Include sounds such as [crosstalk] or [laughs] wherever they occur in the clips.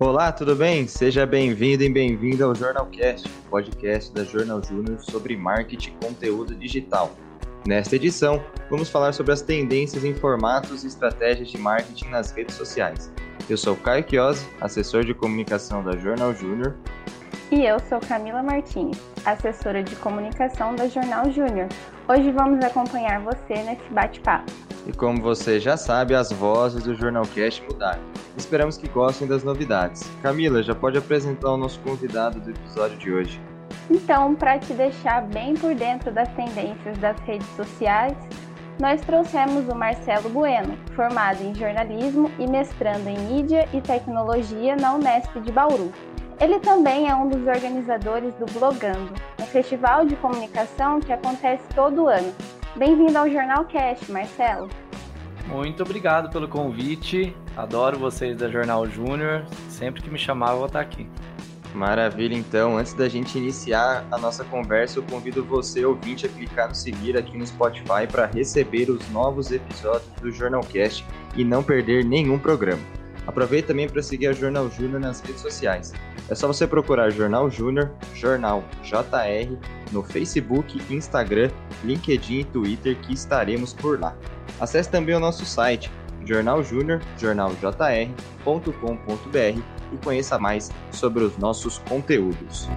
Olá, tudo bem? Seja bem-vindo e bem-vindo ao Jornalcast, podcast da Jornal Júnior sobre marketing e conteúdo digital. Nesta edição, vamos falar sobre as tendências em formatos e estratégias de marketing nas redes sociais. Eu sou Caio Chiosi, assessor de comunicação da Jornal Júnior. E eu sou Camila Martins, assessora de comunicação da Jornal Júnior. Hoje vamos acompanhar você nesse bate-papo. E como você já sabe, as vozes do Jornalcast mudaram. Esperamos que gostem das novidades. Camila, já pode apresentar o nosso convidado do episódio de hoje. Então, para te deixar bem por dentro das tendências das redes sociais, nós trouxemos o Marcelo Bueno, formado em jornalismo e mestrando em mídia e tecnologia na Unesp de Bauru. Ele também é um dos organizadores do Blogando, festival de comunicação que acontece todo ano. Bem-vindo ao Jornal Cast, Marcelo. Muito obrigado pelo convite. Adoro vocês da Jornal Júnior. Sempre que me chamar, eu vou estar aqui. Maravilha, então. Antes da gente iniciar a nossa conversa, eu convido você, ouvinte, a clicar no seguir aqui no Spotify para receber os novos episódios do Jornalcast e não perder nenhum programa. Aproveite também para seguir a Jornal Júnior nas redes sociais. É só você procurar Jornal Júnior, Jornal JR, no Facebook, Instagram, LinkedIn e Twitter que estaremos por lá. Acesse também o nosso site, Jornal Júnior, jornaljr.com.br e conheça mais sobre os nossos conteúdos.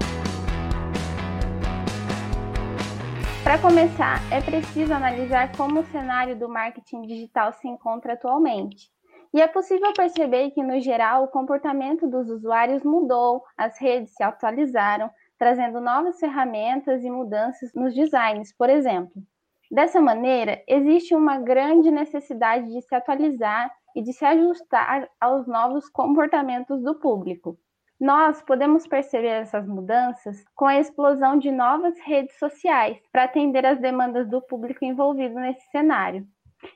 Para começar, é preciso analisar como o cenário do marketing digital se encontra atualmente. E é possível perceber que, no geral, o comportamento dos usuários mudou, as redes se atualizaram, trazendo novas ferramentas e mudanças nos designs, por exemplo. Dessa maneira, existe uma grande necessidade de se atualizar e de se ajustar aos novos comportamentos do público. Nós podemos perceber essas mudanças com a explosão de novas redes sociais para atender às demandas do público envolvido nesse cenário.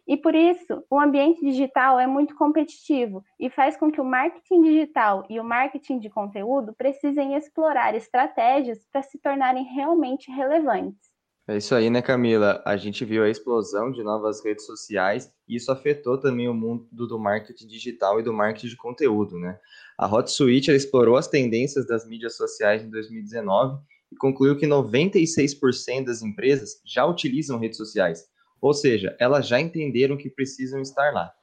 E por isso, o ambiente digital é muito competitivo e faz com que o marketing digital e o marketing de conteúdo precisem explorar estratégias para se tornarem realmente relevantes. É isso aí, né, Camila? A gente viu a explosão de novas redes sociais e isso afetou também o mundo do marketing digital e do marketing de conteúdo, né? A HotSuite explorou as tendências das mídias sociais em 2019 e concluiu que 96% das empresas já utilizam redes sociais, ou seja, elas já entenderam que precisam estar lá.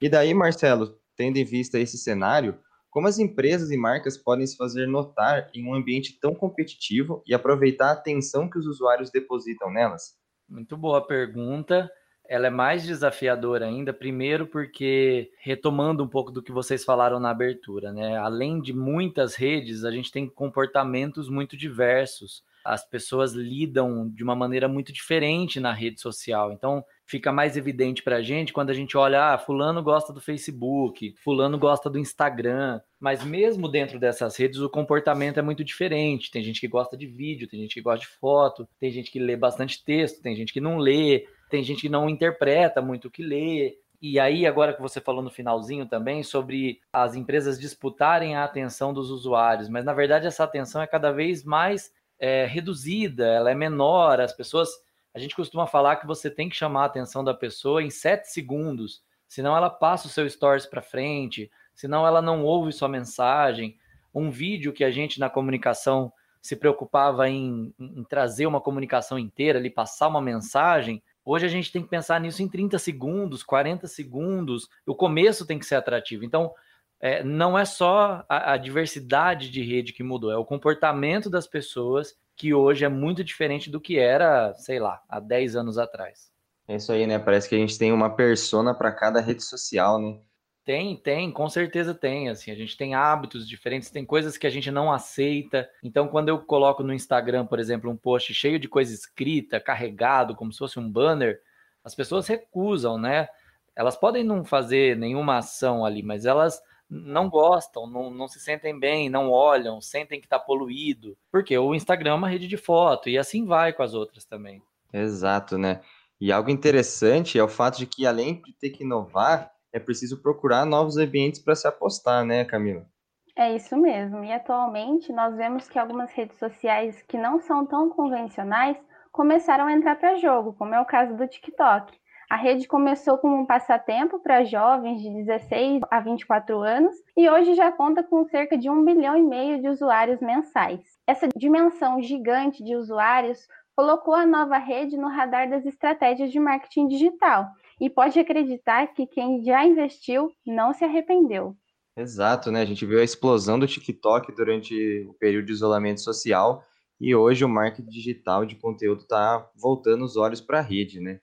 E daí, Marcelo, tendo em vista esse cenário, como as empresas e marcas podem se fazer notar em um ambiente tão competitivo e aproveitar a atenção que os usuários depositam nelas? Muito boa pergunta. Ela é mais desafiadora ainda, primeiro porque, retomando um pouco do que vocês falaram na abertura, né? Além de muitas redes, a gente tem comportamentos muito diversos as pessoas lidam de uma maneira muito diferente na rede social. Então, fica mais evidente para a gente quando a gente olha, ah, fulano gosta do Facebook, fulano gosta do Instagram, mas mesmo dentro dessas redes o comportamento é muito diferente. Tem gente que gosta de vídeo, tem gente que gosta de foto, tem gente que lê bastante texto, tem gente que não lê, tem gente que não interpreta muito o que lê. E aí, agora que você falou no finalzinho também sobre as empresas disputarem a atenção dos usuários, mas na verdade essa atenção é cada vez mais é, reduzida, ela é menor. As pessoas, a gente costuma falar que você tem que chamar a atenção da pessoa em sete segundos, senão ela passa o seu stories para frente, senão ela não ouve sua mensagem. Um vídeo que a gente na comunicação se preocupava em, em trazer uma comunicação inteira, ali passar uma mensagem. Hoje a gente tem que pensar nisso em 30 segundos, 40 segundos. O começo tem que ser atrativo. Então, é, não é só a, a, diversidade de rede que mudou, é o comportamento das pessoas que hoje é muito diferente do que era, sei lá, há 10 anos atrás. É isso aí, né? Parece que a gente tem uma persona para cada rede social, né? Tem, tem, com certeza tem. Assim, a gente tem hábitos diferentes, tem coisas que a gente não aceita. Então, quando eu coloco no Instagram, por exemplo, um post cheio de coisa escrita, carregado, como se fosse um banner, as pessoas recusam, né? Elas podem não fazer nenhuma ação ali, mas elas não gostam, não, não se sentem bem, não olham, sentem que está poluído. Porque o Instagram é uma rede de foto e assim vai com as outras também. Exato, né? E algo interessante é o fato de que, além de ter que inovar, é preciso procurar novos ambientes para se apostar, né, Camila? É isso mesmo. E atualmente nós vemos que algumas redes sociais que não são tão convencionais começaram a entrar para jogo, como é o caso do TikTok. A rede começou como um passatempo para jovens de 16 a 24 anos e hoje já conta com cerca de um bilhão e meio de usuários mensais. Essa dimensão gigante de usuários colocou a nova rede no radar das estratégias de marketing digital e pode acreditar que quem já investiu não se arrependeu. Exato, né? A gente viu a explosão do TikTok durante o período de isolamento social e hoje o marketing digital de conteúdo está voltando os olhos para a rede, né?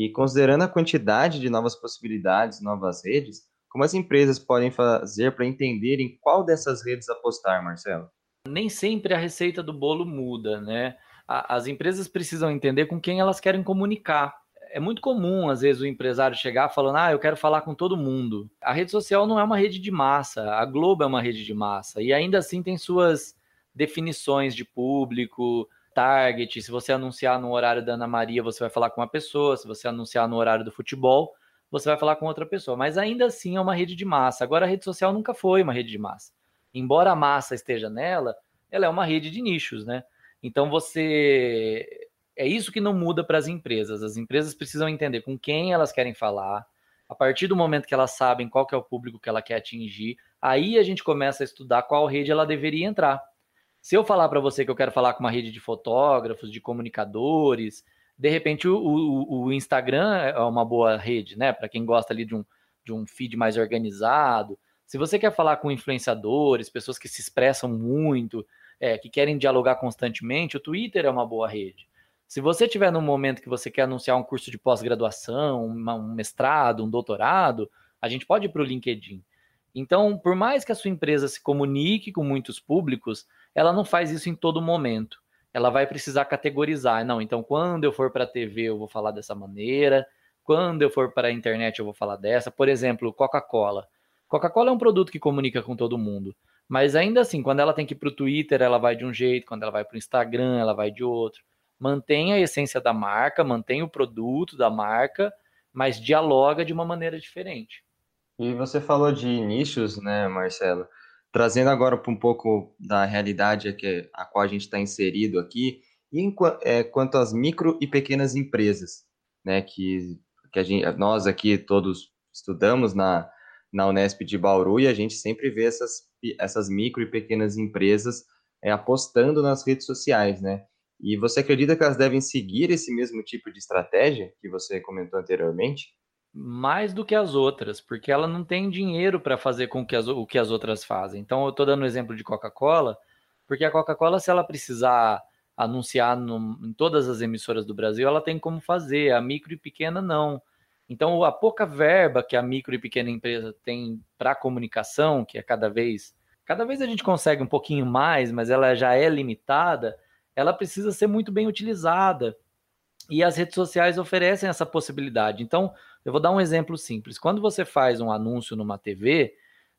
E considerando a quantidade de novas possibilidades, novas redes, como as empresas podem fazer para entenderem qual dessas redes apostar, Marcelo? Nem sempre a receita do bolo muda, né? As empresas precisam entender com quem elas querem comunicar. É muito comum, às vezes, o empresário chegar falando: Ah, eu quero falar com todo mundo. A rede social não é uma rede de massa, a Globo é uma rede de massa, e ainda assim tem suas definições de público, target. Se você anunciar no horário da Ana Maria, você vai falar com uma pessoa. Se você anunciar no horário do futebol, você vai falar com outra pessoa. Mas ainda assim é uma rede de massa. Agora, a rede social nunca foi uma rede de massa. Embora a massa esteja nela, ela é uma rede de nichos, né? Então você. É isso que não muda para as empresas. As empresas precisam entender com quem elas querem falar. A partir do momento que elas sabem qual que é o público que ela quer atingir, aí a gente começa a estudar qual rede ela deveria entrar. Se eu falar para você que eu quero falar com uma rede de fotógrafos, de comunicadores, de repente o, o, o Instagram é uma boa rede, né? Para quem gosta ali de um, de um feed mais organizado. Se você quer falar com influenciadores, pessoas que se expressam muito, é, que querem dialogar constantemente, o Twitter é uma boa rede. Se você tiver num momento que você quer anunciar um curso de pós-graduação, um mestrado, um doutorado, a gente pode ir para o LinkedIn. Então, por mais que a sua empresa se comunique com muitos públicos, ela não faz isso em todo momento. Ela vai precisar categorizar. Não, então quando eu for para a TV eu vou falar dessa maneira, quando eu for para a internet eu vou falar dessa. Por exemplo, Coca-Cola. Coca-Cola é um produto que comunica com todo mundo. Mas ainda assim, quando ela tem que ir para o Twitter, ela vai de um jeito, quando ela vai para o Instagram, ela vai de outro. Mantém a essência da marca, mantém o produto da marca, mas dialoga de uma maneira diferente. E você falou de nichos, né, Marcelo? Trazendo agora para um pouco da realidade que, a qual a gente está inserido aqui, e em, é, quanto às micro e pequenas empresas, né, que, que gente, nós aqui todos estudamos na, na Unesp de Bauru e a gente sempre vê essas, essas micro e pequenas empresas é, apostando nas redes sociais, né? E você acredita que elas devem seguir esse mesmo tipo de estratégia que você comentou anteriormente? Mais do que as outras, porque ela não tem dinheiro para fazer com que as, o que as outras fazem. Então, eu estou dando o exemplo de Coca-Cola, porque a Coca-Cola, se ela precisar anunciar no, em todas as emissoras do Brasil, ela tem como fazer, a micro e pequena não. Então, a pouca verba que a micro e pequena empresa tem para comunicação, que é cada vez, cada vez a gente consegue um pouquinho mais, mas ela já é limitada, ela precisa ser muito bem utilizada. E as redes sociais oferecem essa possibilidade. Então, eu vou dar um exemplo simples. Quando você faz um anúncio numa TV,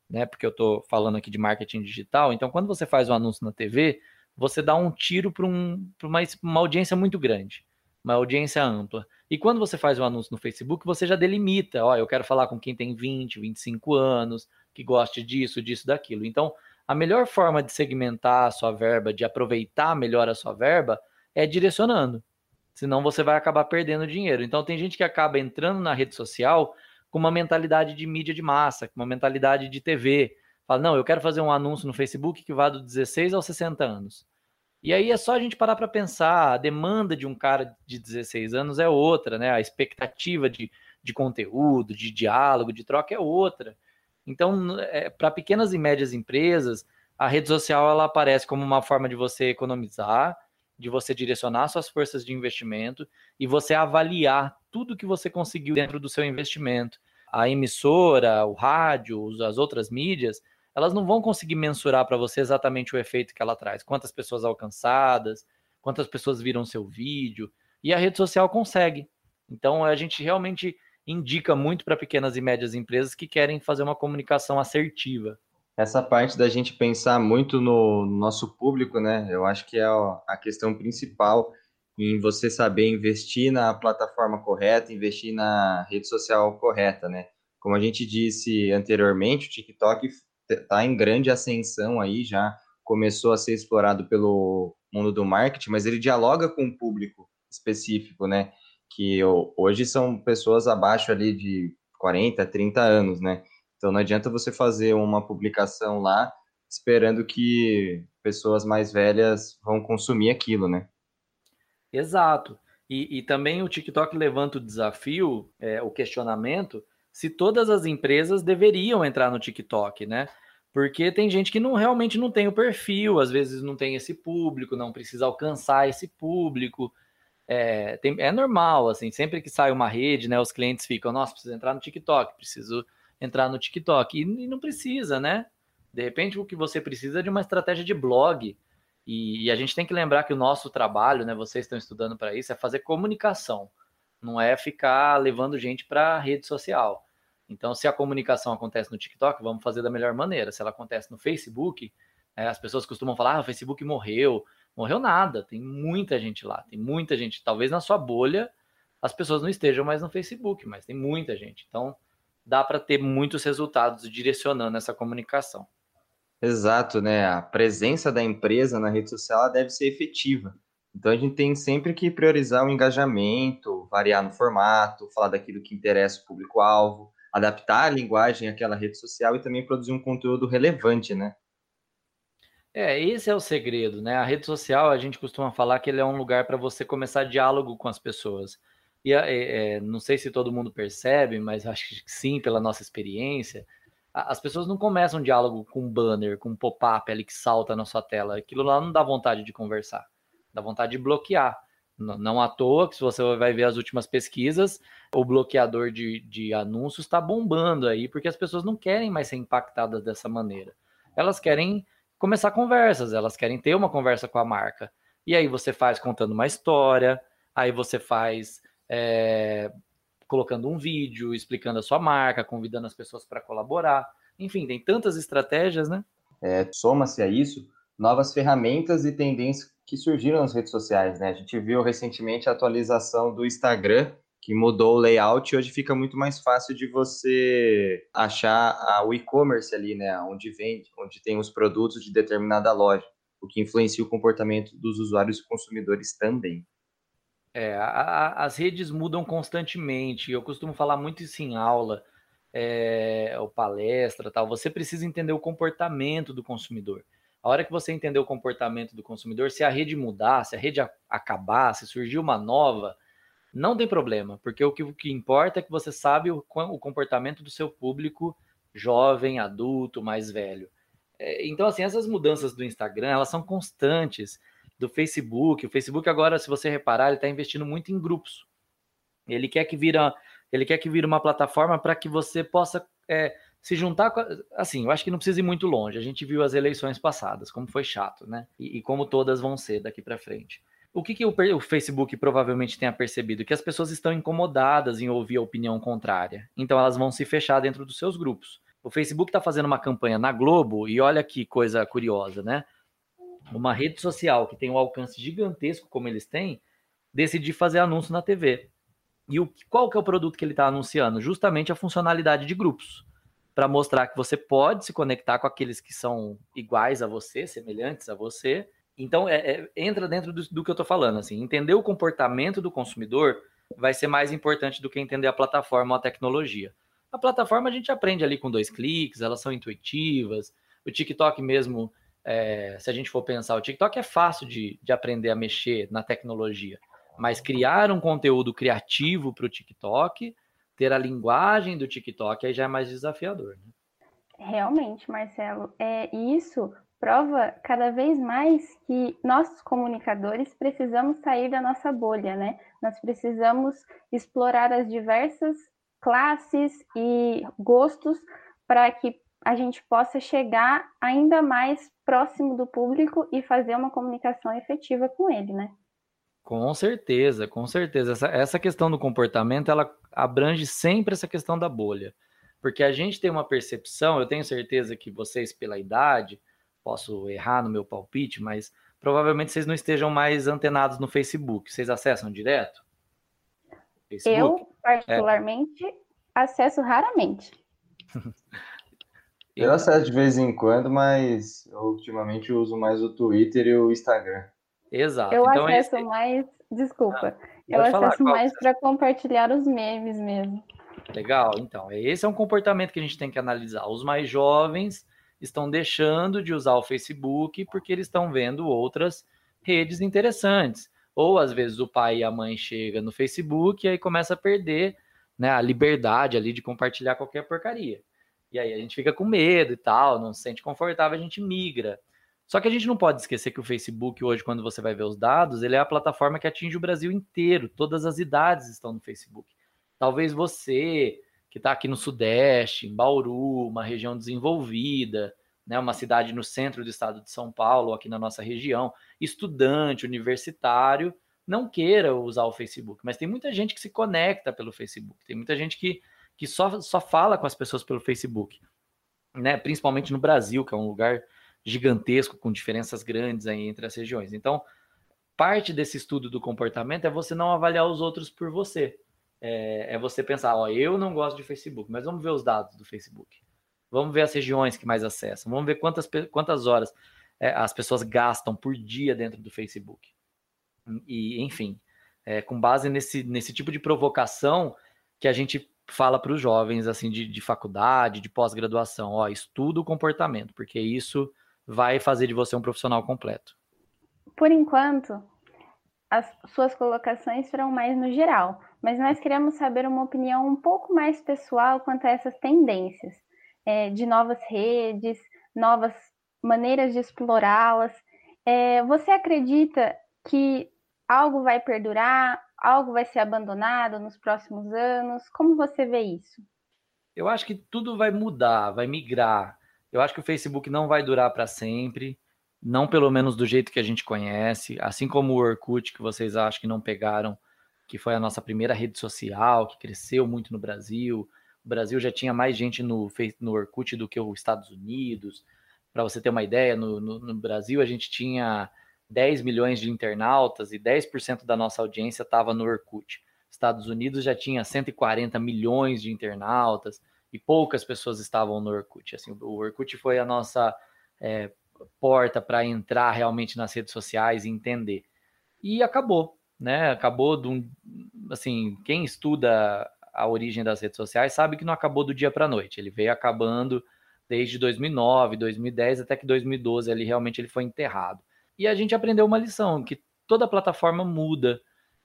né, porque eu estou falando aqui de marketing digital, então quando você faz um anúncio na TV, você dá um tiro para um, uma, uma audiência muito grande, uma audiência ampla. E quando você faz um anúncio no Facebook, você já delimita, ó, eu quero falar com quem tem 20, 25 anos, que goste disso, disso, daquilo. Então, a melhor forma de segmentar a sua verba, de aproveitar melhor a sua verba, é direcionando senão você vai acabar perdendo dinheiro. Então tem gente que acaba entrando na rede social com uma mentalidade de mídia de massa, com uma mentalidade de TV. Fala, não, eu quero fazer um anúncio no Facebook que vá do 16 aos 60 anos. E aí é só a gente parar para pensar, a demanda de um cara de 16 anos é outra, né? A expectativa de, de conteúdo, de diálogo, de troca é outra. Então, é, para pequenas e médias empresas, a rede social ela aparece como uma forma de você economizar, de você direcionar suas forças de investimento e você avaliar tudo que você conseguiu dentro do seu investimento. A emissora, o rádio, as outras mídias, elas não vão conseguir mensurar para você exatamente o efeito que ela traz, quantas pessoas alcançadas, quantas pessoas viram seu vídeo, e a rede social consegue. Então a gente realmente indica muito para pequenas e médias empresas que querem fazer uma comunicação assertiva essa parte da gente pensar muito no nosso público, né? Eu acho que é a questão principal em você saber investir na plataforma correta, investir na rede social correta, né? Como a gente disse anteriormente, o TikTok está em grande ascensão aí, já começou a ser explorado pelo mundo do marketing, mas ele dialoga com um público específico, né? que hoje são pessoas abaixo ali de 40, 30 anos, né? Então não adianta você fazer uma publicação lá esperando que pessoas mais velhas vão consumir aquilo, né? Exato. E, e também o TikTok levanta o desafio, é, o questionamento, se todas as empresas deveriam entrar no TikTok, né? Porque tem gente que não realmente não tem o perfil, às vezes não tem esse público, não precisa alcançar esse público. É, tem, é normal, assim, sempre que sai uma rede, né, os clientes ficam, nossa, preciso entrar no TikTok, preciso entrar no TikTok. E, e não precisa, né? De repente, o que você precisa é de uma estratégia de blog. E, e a gente tem que lembrar que o nosso trabalho, né, vocês estão estudando para isso, é fazer comunicação, não é ficar levando gente para rede social. Então, se a comunicação acontece no TikTok, vamos fazer da melhor maneira. Se ela acontece no Facebook, é, as pessoas costumam falar: ah, o Facebook morreu. Morreu nada, tem muita gente lá, tem muita gente. Talvez na sua bolha as pessoas não estejam mais no Facebook, mas tem muita gente. Então, dá para ter muitos resultados direcionando essa comunicação. Exato, né? A presença da empresa na rede social deve ser efetiva. Então a gente tem sempre que priorizar o engajamento, variar no formato, falar daquilo que interessa o público-alvo, adaptar a linguagem àquela rede social e também produzir um conteúdo relevante, né? É, esse é o segredo, né? A rede social, a gente costuma falar que ele é um lugar para você começar diálogo com as pessoas. E é, não sei se todo mundo percebe, mas acho que sim, pela nossa experiência, as pessoas não começam um diálogo com banner, com um pop-up ali que salta na sua tela. Aquilo lá não dá vontade de conversar, dá vontade de bloquear. Não à toa que se você vai ver as últimas pesquisas, o bloqueador de, de anúncios está bombando aí, porque as pessoas não querem mais ser impactadas dessa maneira. Elas querem começar conversas, elas querem ter uma conversa com a marca. E aí você faz contando uma história, aí você faz é, colocando um vídeo, explicando a sua marca, convidando as pessoas para colaborar. Enfim, tem tantas estratégias, né? É, Soma-se a isso novas ferramentas e tendências que surgiram nas redes sociais, né? A gente viu recentemente a atualização do Instagram, que mudou o layout e hoje fica muito mais fácil de você achar o e-commerce ali, né? Onde vende, onde tem os produtos de determinada loja, o que influencia o comportamento dos usuários e consumidores também. É, a, as redes mudam constantemente. Eu costumo falar muito isso em aula, é, ou palestra, tal. Você precisa entender o comportamento do consumidor. A hora que você entender o comportamento do consumidor, se a rede mudar, se a rede acabar, se surgir uma nova, não tem problema, porque o que, o que importa é que você sabe o, o comportamento do seu público jovem, adulto, mais velho. É, então, assim, essas mudanças do Instagram, elas são constantes. Do Facebook, o Facebook agora, se você reparar, ele está investindo muito em grupos. Ele quer que vira, ele quer que vira uma plataforma para que você possa é, se juntar com. Assim, eu acho que não precisa ir muito longe. A gente viu as eleições passadas, como foi chato, né? E, e como todas vão ser daqui para frente. O que, que o, o, Facebook provavelmente tenha percebido? Que as pessoas estão incomodadas em ouvir a opinião contrária. Então elas vão se fechar dentro dos seus grupos. O Facebook está fazendo uma campanha na Globo, e olha que coisa curiosa, né? Uma rede social que tem um alcance gigantesco como eles têm, decidir fazer anúncio na TV. E o, qual que é o produto que ele está anunciando? Justamente a funcionalidade de grupos para mostrar que você pode se conectar com aqueles que são iguais a você, semelhantes a você. Então, é, é, entra dentro do, do que eu estou falando. Assim, entender o comportamento do consumidor vai ser mais importante do que entender a plataforma ou a tecnologia. A plataforma a gente aprende ali com dois cliques, elas são intuitivas. O TikTok mesmo, é, se a gente for pensar, o TikTok é fácil de, de aprender a mexer na tecnologia. Mas criar um conteúdo criativo para o TikTok ter a linguagem do TikTok aí já é mais desafiador. Né? Realmente, Marcelo, é isso prova cada vez mais que nós comunicadores precisamos sair da nossa bolha, né? Nós precisamos explorar as diversas classes e gostos para que a gente possa chegar ainda mais próximo do público e fazer uma comunicação efetiva com ele, né? Com certeza, com certeza. Essa, essa questão do comportamento, ela abrange sempre essa questão da bolha. Porque a gente tem uma percepção, eu tenho certeza que vocês, pela idade, posso errar no meu palpite, mas provavelmente vocês não estejam mais antenados no Facebook. Vocês acessam direto? Facebook? Eu, particularmente, é. acesso raramente. [laughs] eu acesso de vez em quando, mas ultimamente eu uso mais o Twitter e o Instagram. Exato. Eu então, acesso esse... mais, desculpa, ah. Eu acesso mais para compartilhar os memes mesmo. Legal, então, esse é um comportamento que a gente tem que analisar. Os mais jovens estão deixando de usar o Facebook porque eles estão vendo outras redes interessantes. Ou às vezes o pai e a mãe chegam no Facebook e aí começa a perder né, a liberdade ali de compartilhar qualquer porcaria. E aí a gente fica com medo e tal, não se sente confortável, a gente migra. Só que a gente não pode esquecer que o Facebook hoje, quando você vai ver os dados, ele é a plataforma que atinge o Brasil inteiro. Todas as idades estão no Facebook. Talvez você, que está aqui no Sudeste, em Bauru, uma região desenvolvida, né, uma cidade no centro do estado de São Paulo, aqui na nossa região, estudante, universitário, não queira usar o Facebook. Mas tem muita gente que se conecta pelo Facebook, tem muita gente que, que só, só fala com as pessoas pelo Facebook, né, principalmente no Brasil, que é um lugar gigantesco, com diferenças grandes aí entre as regiões. Então, parte desse estudo do comportamento é você não avaliar os outros por você. É, é você pensar, ó, eu não gosto de Facebook, mas vamos ver os dados do Facebook. Vamos ver as regiões que mais acessam. Vamos ver quantas, quantas horas é, as pessoas gastam por dia dentro do Facebook. E, enfim, é, com base nesse, nesse tipo de provocação que a gente fala para os jovens assim de, de faculdade, de pós-graduação, ó, estuda o comportamento, porque isso vai fazer de você um profissional completo. Por enquanto, as suas colocações foram mais no geral, mas nós queremos saber uma opinião um pouco mais pessoal quanto a essas tendências é, de novas redes, novas maneiras de explorá-las. É, você acredita que algo vai perdurar, algo vai ser abandonado nos próximos anos? Como você vê isso? Eu acho que tudo vai mudar, vai migrar. Eu acho que o Facebook não vai durar para sempre, não pelo menos do jeito que a gente conhece, assim como o Orkut, que vocês acham que não pegaram, que foi a nossa primeira rede social, que cresceu muito no Brasil. O Brasil já tinha mais gente no, no Orkut do que os Estados Unidos. Para você ter uma ideia, no, no, no Brasil a gente tinha 10 milhões de internautas e 10% da nossa audiência estava no Orkut. Estados Unidos já tinha 140 milhões de internautas e poucas pessoas estavam no Orkut. Assim, o Orkut foi a nossa é, porta para entrar realmente nas redes sociais e entender. E acabou, né? Acabou de um, assim, quem estuda a origem das redes sociais sabe que não acabou do dia para noite. Ele veio acabando desde 2009, 2010 até que 2012 ele realmente ele foi enterrado. E a gente aprendeu uma lição que toda plataforma muda.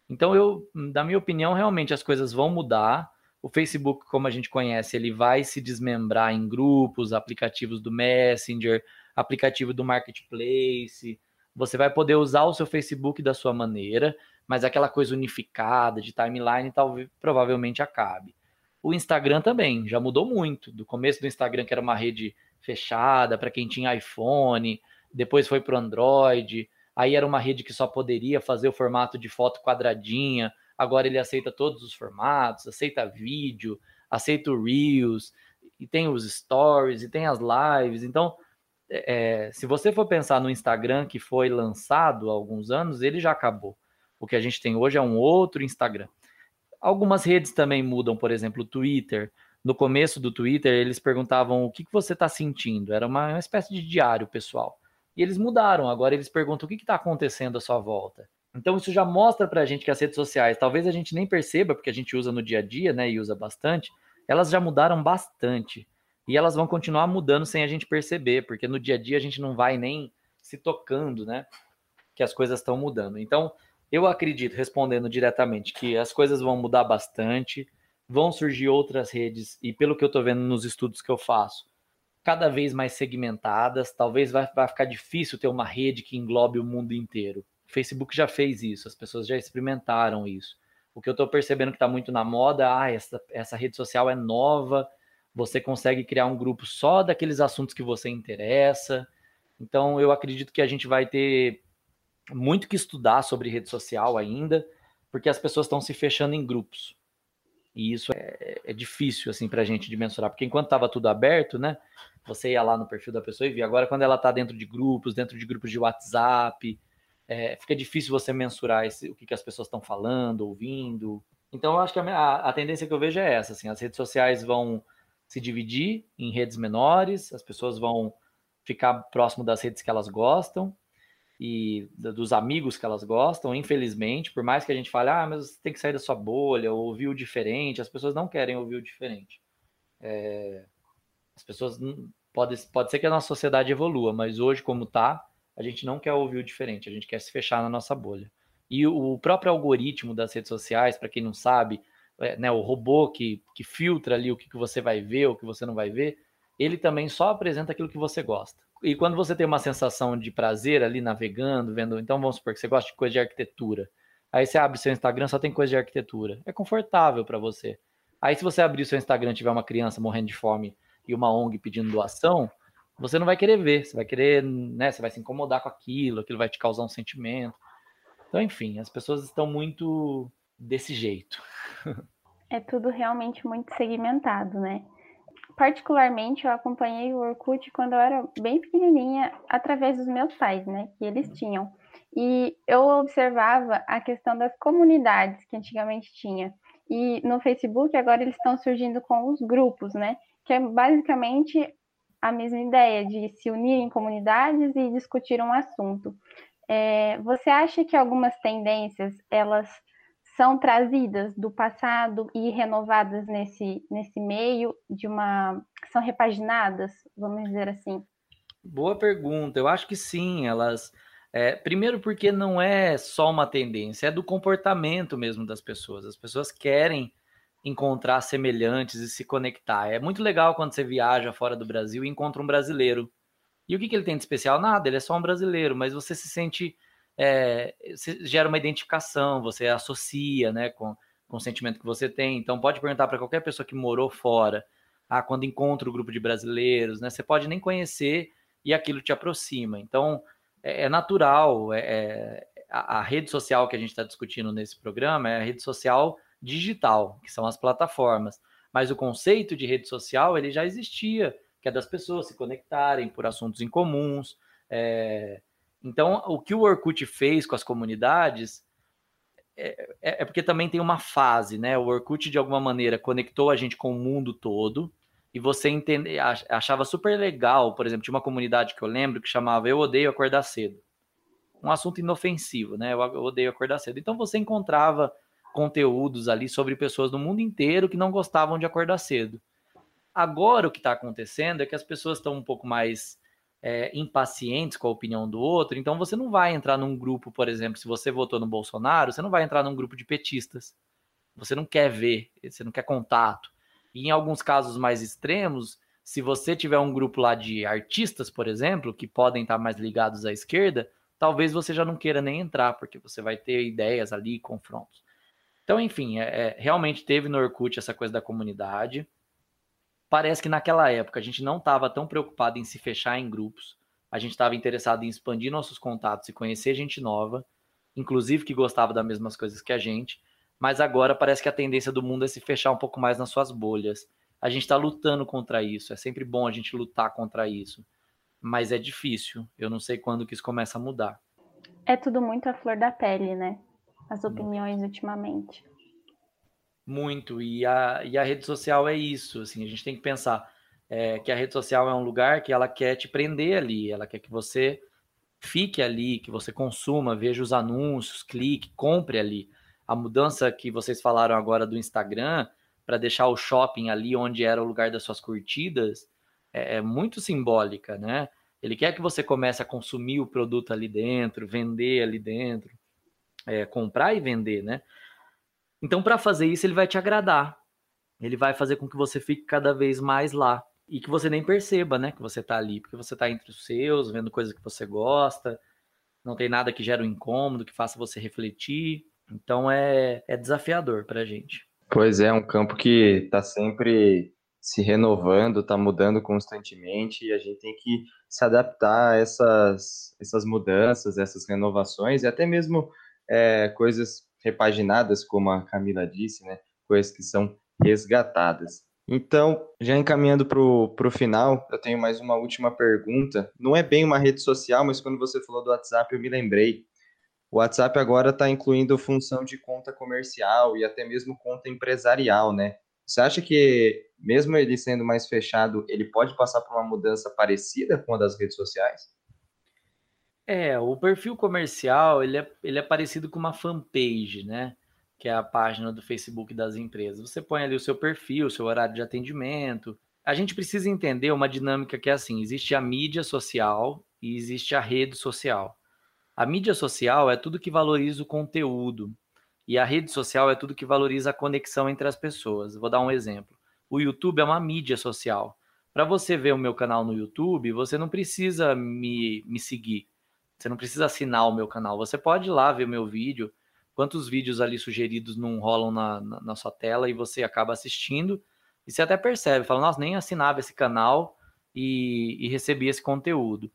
Então eu, da minha opinião, realmente as coisas vão mudar o Facebook, como a gente conhece, ele vai se desmembrar em grupos, aplicativos do Messenger, aplicativo do Marketplace. Você vai poder usar o seu Facebook da sua maneira, mas aquela coisa unificada de timeline talvez provavelmente acabe. O Instagram também já mudou muito. Do começo do Instagram, que era uma rede fechada para quem tinha iPhone, depois foi para o Android, aí era uma rede que só poderia fazer o formato de foto quadradinha agora ele aceita todos os formatos, aceita vídeo, aceita o Reels, e tem os stories, e tem as lives. Então, é, é, se você for pensar no Instagram que foi lançado há alguns anos, ele já acabou. O que a gente tem hoje é um outro Instagram. Algumas redes também mudam, por exemplo, o Twitter. No começo do Twitter, eles perguntavam o que, que você está sentindo. Era uma, uma espécie de diário pessoal. E eles mudaram. Agora eles perguntam o que está acontecendo à sua volta. Então isso já mostra para a gente que as redes sociais, talvez a gente nem perceba, porque a gente usa no dia a dia, né, e usa bastante, elas já mudaram bastante. E elas vão continuar mudando sem a gente perceber, porque no dia a dia a gente não vai nem se tocando, né, que as coisas estão mudando. Então, eu acredito, respondendo diretamente, que as coisas vão mudar bastante, vão surgir outras redes, e pelo que eu estou vendo nos estudos que eu faço, cada vez mais segmentadas, talvez vai, vai ficar difícil ter uma rede que englobe o mundo inteiro. O Facebook já fez isso, as pessoas já experimentaram isso. O que eu estou percebendo que está muito na moda, ah, essa, essa rede social é nova, você consegue criar um grupo só daqueles assuntos que você interessa. Então, eu acredito que a gente vai ter muito que estudar sobre rede social ainda, porque as pessoas estão se fechando em grupos. E isso é, é difícil, assim, para a gente de mensurar, porque enquanto estava tudo aberto, né, você ia lá no perfil da pessoa e via. Agora, quando ela está dentro de grupos, dentro de grupos de WhatsApp, é, fica difícil você mensurar esse, o que, que as pessoas estão falando, ouvindo. Então, eu acho que a, a, tendência que eu vejo é essa: assim, as redes sociais vão se dividir em redes menores, as pessoas vão ficar próximo das redes que elas gostam, e dos amigos que elas gostam, infelizmente, por mais que a gente fale, ah, mas você tem que sair da sua bolha, ou ouvir o diferente, as pessoas não querem ouvir o diferente. É, as pessoas pode, pode ser que a nossa sociedade evolua, mas hoje, como está, a gente não quer ouvir o diferente, a gente quer se fechar na nossa bolha. E o próprio algoritmo das redes sociais, para quem não sabe, é, né, o robô que, que filtra ali o que, que você vai ver, o que você não vai ver, ele também só apresenta aquilo que você gosta. E quando você tem uma sensação de prazer ali navegando, vendo, então vamos supor que você gosta de coisa de arquitetura. Aí você abre seu Instagram, só tem coisa de arquitetura. É confortável para você. Aí se você abrir seu Instagram e tiver uma criança morrendo de fome e uma ONG pedindo doação, você não vai querer ver, você vai querer, né, você vai se incomodar com aquilo, aquilo vai te causar um sentimento. Então, enfim, as pessoas estão muito desse jeito. [laughs] É tudo realmente muito segmentado, né? Particularmente, eu acompanhei o Orkut quando eu era bem pequenininha, através dos meus pais, né? Que eles tinham. E eu observava a questão das comunidades que antigamente tinha. E no Facebook, agora eles estão surgindo com os grupos, né? Que é basicamente a mesma ideia de se unir em comunidades e discutir um assunto. É, você acha que algumas tendências elas são trazidas do passado e renovadas nesse, nesse meio de uma são repaginadas, vamos dizer assim? Boa pergunta. Eu acho que sim. Elas é, primeiro porque não é só uma tendência, é do comportamento mesmo das pessoas. As pessoas querem encontrar semelhantes e se conectar. É muito legal quando você viaja fora do Brasil e encontra um brasileiro. E o que, que ele tem de especial? Nada, ele é só um brasileiro, mas você se sente. É, gera uma identificação, você associa né, com, com o sentimento que você tem. Então, pode perguntar para qualquer pessoa que morou fora, ah, quando encontra o grupo de brasileiros, né, você pode nem conhecer e aquilo te aproxima. Então, é, é natural. É, é, a, a rede social que a gente está discutindo nesse programa é a rede social digital, que são as plataformas. Mas o conceito de rede social ele já existia, que é das pessoas se conectarem por assuntos em comuns. É... Então, o que o Orkut fez com as comunidades é, é, é, porque também tem uma fase, né? O Orkut, de alguma maneira, conectou a gente com o mundo todo, e você entende, achava super legal, por exemplo, tinha uma comunidade que eu lembro que chamava Eu Odeio Acordar Cedo. Um assunto inofensivo, né? Eu odeio acordar cedo. Então você encontrava conteúdos ali sobre pessoas do mundo inteiro que não gostavam de acordar cedo. Agora o que está acontecendo é que as pessoas estão um pouco mais é, impacientes com a opinião do outro, então você não vai entrar num grupo, por exemplo, se você votou no Bolsonaro, você não vai entrar num grupo de petistas. Você não quer ver, você não quer contato. E em alguns casos mais extremos, se você tiver um grupo lá de artistas, por exemplo, que podem estar mais ligados à esquerda, talvez você já não queira nem entrar, porque você vai ter ideias ali, confrontos. Então, enfim, é, é, realmente teve no Orkut essa coisa da comunidade. Parece que naquela época a gente não estava tão preocupado em se fechar em grupos. A gente estava interessado em expandir nossos contatos e conhecer gente nova, inclusive que gostava das mesmas coisas que a gente. Mas agora parece que a tendência do mundo é se fechar um pouco mais nas suas bolhas. A gente está lutando contra isso. É sempre bom a gente lutar contra isso. Mas é difícil. Eu não sei quando que isso começa a mudar. É tudo muito a flor da pele, né? as opiniões ultimamente. Muito, e a, e a rede social é isso, assim, a gente tem que pensar é, que a rede social é um lugar que ela quer te prender ali, ela quer que você fique ali, que você consuma, veja os anúncios, clique, compre ali. A mudança que vocês falaram agora do Instagram, para deixar o shopping ali onde era o lugar das suas curtidas, é, é muito simbólica, né? Ele quer que você comece a consumir o produto ali dentro, vender ali dentro é, comprar e vender, né? Então, para fazer isso, ele vai te agradar. Ele vai fazer com que você fique cada vez mais lá e que você nem perceba, né, que você tá ali, porque você tá entre os seus, vendo coisas que você gosta, não tem nada que gere um incômodo, que faça você refletir. Então é, é desafiador pra gente. Pois é, um campo que tá sempre se renovando, tá mudando constantemente e a gente tem que se adaptar a essas, essas mudanças, essas renovações e até mesmo é, coisas repaginadas, como a Camila disse, né? Coisas que são resgatadas. Então, já encaminhando para o final, eu tenho mais uma última pergunta. Não é bem uma rede social, mas quando você falou do WhatsApp, eu me lembrei. O WhatsApp agora está incluindo função de conta comercial e até mesmo conta empresarial, né? Você acha que, mesmo ele sendo mais fechado, ele pode passar por uma mudança parecida com a das redes sociais? É, o perfil comercial, ele é, ele é parecido com uma fanpage, né? Que é a página do Facebook das empresas. Você põe ali o seu perfil, o seu horário de atendimento. A gente precisa entender uma dinâmica que é assim: existe a mídia social e existe a rede social. A mídia social é tudo que valoriza o conteúdo. E a rede social é tudo que valoriza a conexão entre as pessoas. Vou dar um exemplo. O YouTube é uma mídia social. Para você ver o meu canal no YouTube, você não precisa me, me seguir. Você não precisa assinar o meu canal. Você pode ir lá ver o meu vídeo. Quantos vídeos ali sugeridos não rolam na, na, na sua tela e você acaba assistindo. E você até percebe, fala, nossa, nem assinava esse canal e, e recebia esse conteúdo.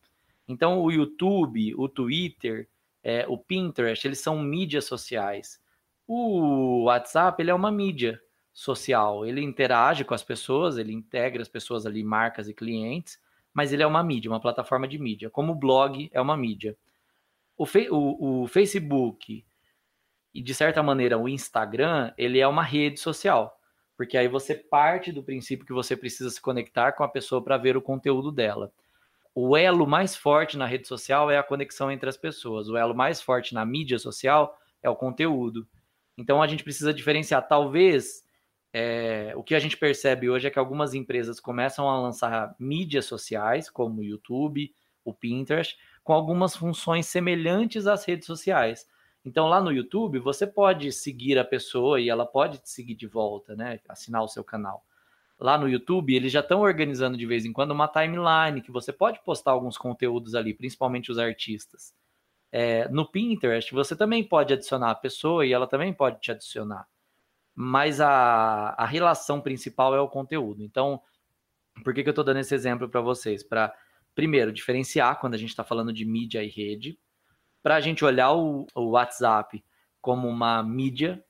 Então, o YouTube, o Twitter, é, o Pinterest, eles são mídias sociais. O WhatsApp, ele é uma mídia social. Ele interage com as pessoas, ele integra as pessoas ali, marcas e clientes, mas ele é uma mídia, uma plataforma de mídia. Como o blog é uma mídia. O, o, o Facebook e, de certa maneira, o Instagram, ele é uma rede social. Porque aí você parte do princípio que você precisa se conectar com a pessoa para ver o conteúdo dela o elo mais forte na rede social é a conexão entre as pessoas. O elo mais forte na mídia social é o conteúdo. Então a gente precisa diferenciar. Talvez é, o que a gente percebe hoje é que algumas empresas começam a lançar mídias sociais, como o YouTube, o Pinterest, com algumas funções semelhantes às redes sociais. Então lá no YouTube você pode seguir a pessoa e ela pode te seguir de volta, né? Assinar o seu canal lá no YouTube, eles já estão organizando de vez em quando uma timeline que você pode postar alguns conteúdos ali, principalmente os artistas. É, no Pinterest, você também pode adicionar a pessoa e ela também pode te adicionar. Mas a, a relação principal é o conteúdo. Então, por que, que eu estou dando esse exemplo para vocês? Para, primeiro, diferenciar quando a gente está falando de mídia e rede, para a gente olhar o, o WhatsApp como uma mídia,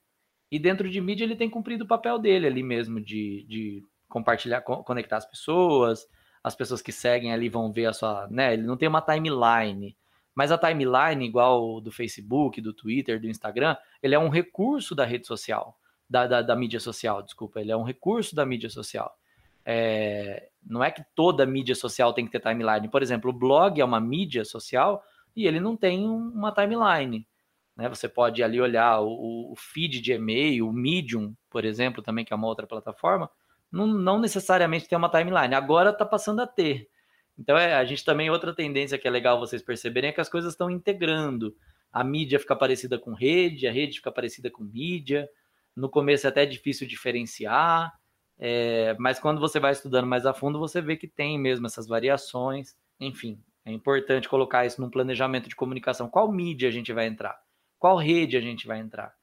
e dentro de mídia ele tem cumprido o papel dele ali mesmo, de, de compartilhar, conectar as pessoas, as pessoas que seguem ali vão ver a sua, né? Ele não tem uma timeline, mas a timeline, igual do Facebook, do Twitter, do Instagram, ele é um recurso da rede social, da, da, da mídia social, desculpa, ele é um recurso da mídia social. É, não é que toda mídia social tem que ter timeline. Por exemplo, o blog é uma mídia social e ele não tem uma timeline. Né? Você pode ali olhar o, o feed de e-mail, o Medium, por exemplo, também que é uma outra plataforma, não, não necessariamente tem uma timeline. Agora está passando a ter. Então, é, a gente também, outra tendência que é legal vocês perceberem é que as coisas estão integrando. A mídia fica parecida com rede, a rede fica parecida com mídia. No começo é até difícil diferenciar, é, mas quando você vai estudando mais a fundo, você vê que tem mesmo essas variações. Enfim, é importante colocar isso num planejamento de comunicação. Qual mídia a gente vai entrar? Qual rede a gente vai entrar?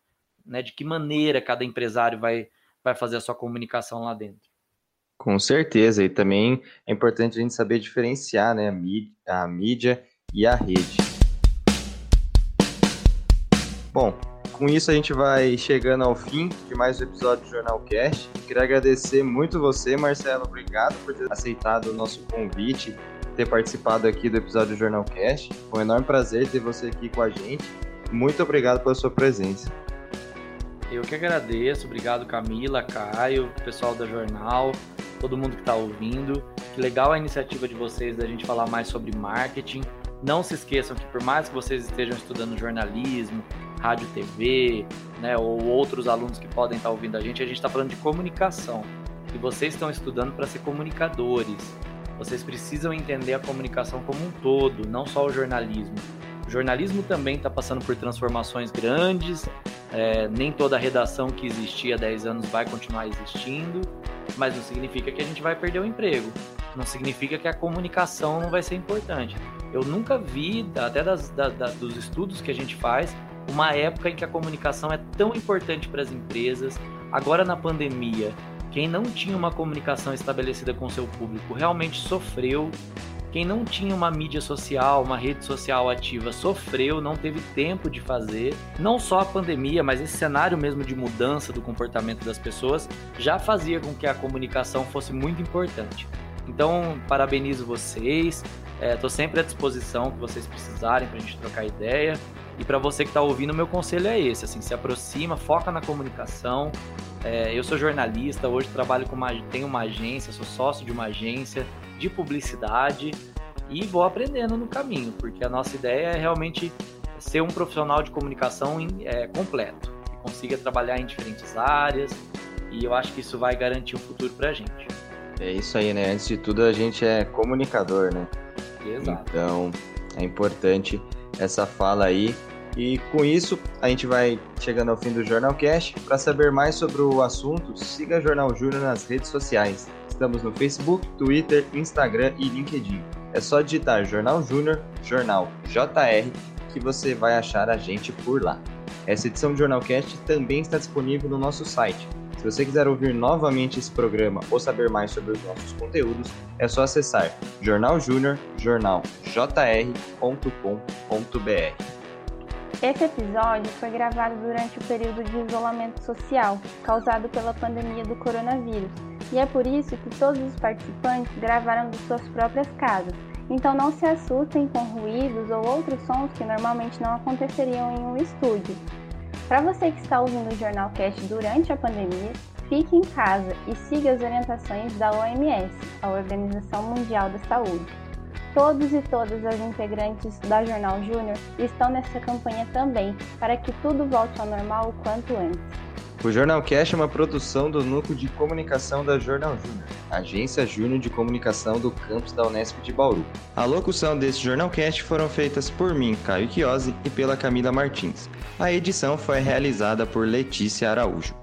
Né? De que maneira cada empresário vai vai fazer a sua comunicação lá dentro. Com certeza, e também é importante a gente saber diferenciar né, a, mídia, a mídia e a rede. Bom, com isso a gente vai chegando ao fim de mais um episódio do Jornal Cast. Queria agradecer muito você, Marcelo, obrigado por ter aceitado o nosso convite, ter participado aqui do episódio do Jornal Cast. Foi um enorme prazer ter você aqui com a gente. Muito obrigado pela sua presença. Eu que agradeço, obrigado Camila, Caio, pessoal da jornal, todo mundo que está ouvindo. Que legal a iniciativa de vocês da gente falar mais sobre marketing. Não se esqueçam que por mais que vocês estejam estudando jornalismo, rádio, TV, né, ou outros alunos que podem estar ouvindo a gente, a gente está falando de comunicação. E vocês estão estudando para ser comunicadores. Vocês precisam entender a comunicação como um todo, não só o jornalismo. O jornalismo também está passando por transformações grandes, é, nem toda a redação que existia há 10 anos vai continuar existindo, mas não significa que a gente vai perder o emprego. Não significa que a comunicação não vai ser importante. Eu nunca vi, até das, da, da, dos estudos que a gente faz, uma época em que a comunicação é tão importante para as empresas. Agora, na pandemia, quem não tinha uma comunicação estabelecida com seu público realmente sofreu quem não tinha uma mídia social, uma rede social ativa, sofreu, não teve tempo de fazer. Não só a pandemia, mas esse cenário mesmo de mudança do comportamento das pessoas já fazia com que a comunicação fosse muito importante. Então, parabenizo vocês. Estou é, sempre à disposição que vocês precisarem para a gente trocar ideia. E para você que está ouvindo, meu conselho é esse: assim, se aproxima, foca na comunicação. É, eu sou jornalista, hoje trabalho com uma, tenho uma agência, sou sócio de uma agência de publicidade e vou aprendendo no caminho, porque a nossa ideia é realmente ser um profissional de comunicação é, completo, que consiga trabalhar em diferentes áreas, e eu acho que isso vai garantir um futuro para a gente. É isso aí, né? Antes de tudo, a gente é comunicador, né? Exato. Então, é importante essa fala aí. E com isso, a gente vai chegando ao fim do Jornalcast. Para saber mais sobre o assunto, siga Jornal Júnior nas redes sociais. Estamos no Facebook, Twitter, Instagram e LinkedIn. É só digitar Jornal Júnior, Jornal JR, que você vai achar a gente por lá. Essa edição do Jornalcast também está disponível no nosso site. Se você quiser ouvir novamente esse programa ou saber mais sobre os nossos conteúdos, é só acessar Jornal Júnior, jornaljr.com.br. Esse episódio foi gravado durante o período de isolamento social causado pela pandemia do coronavírus, e é por isso que todos os participantes gravaram de suas próprias casas. Então não se assustem com ruídos ou outros sons que normalmente não aconteceriam em um estúdio. Para você que está ouvindo o Jornalcast durante a pandemia, fique em casa e siga as orientações da OMS, a Organização Mundial da Saúde. Todos e todas as integrantes da Jornal Júnior estão nessa campanha também, para que tudo volte ao normal o quanto antes. O Jornalcast é uma produção do Núcleo de Comunicação da Jornal Júnior, agência júnior de comunicação do campus da Unesp de Bauru. A locução desse Jornalcast foram feitas por mim, Caio Chiosi, e pela Camila Martins. A edição foi realizada por Letícia Araújo.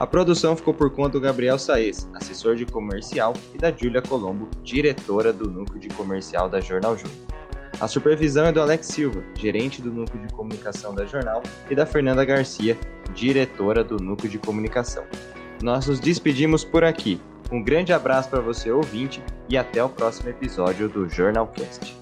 A produção ficou por conta do Gabriel Saez, assessor de comercial, e da Júlia Colombo, diretora do núcleo de comercial da Jornal Júnior. A supervisão é do Alex Silva, gerente do núcleo de comunicação da Jornal, e da Fernanda Garcia, diretora do núcleo de comunicação. Nós nos despedimos por aqui. Um grande abraço para você, ouvinte, e até o próximo episódio do Jornalcast.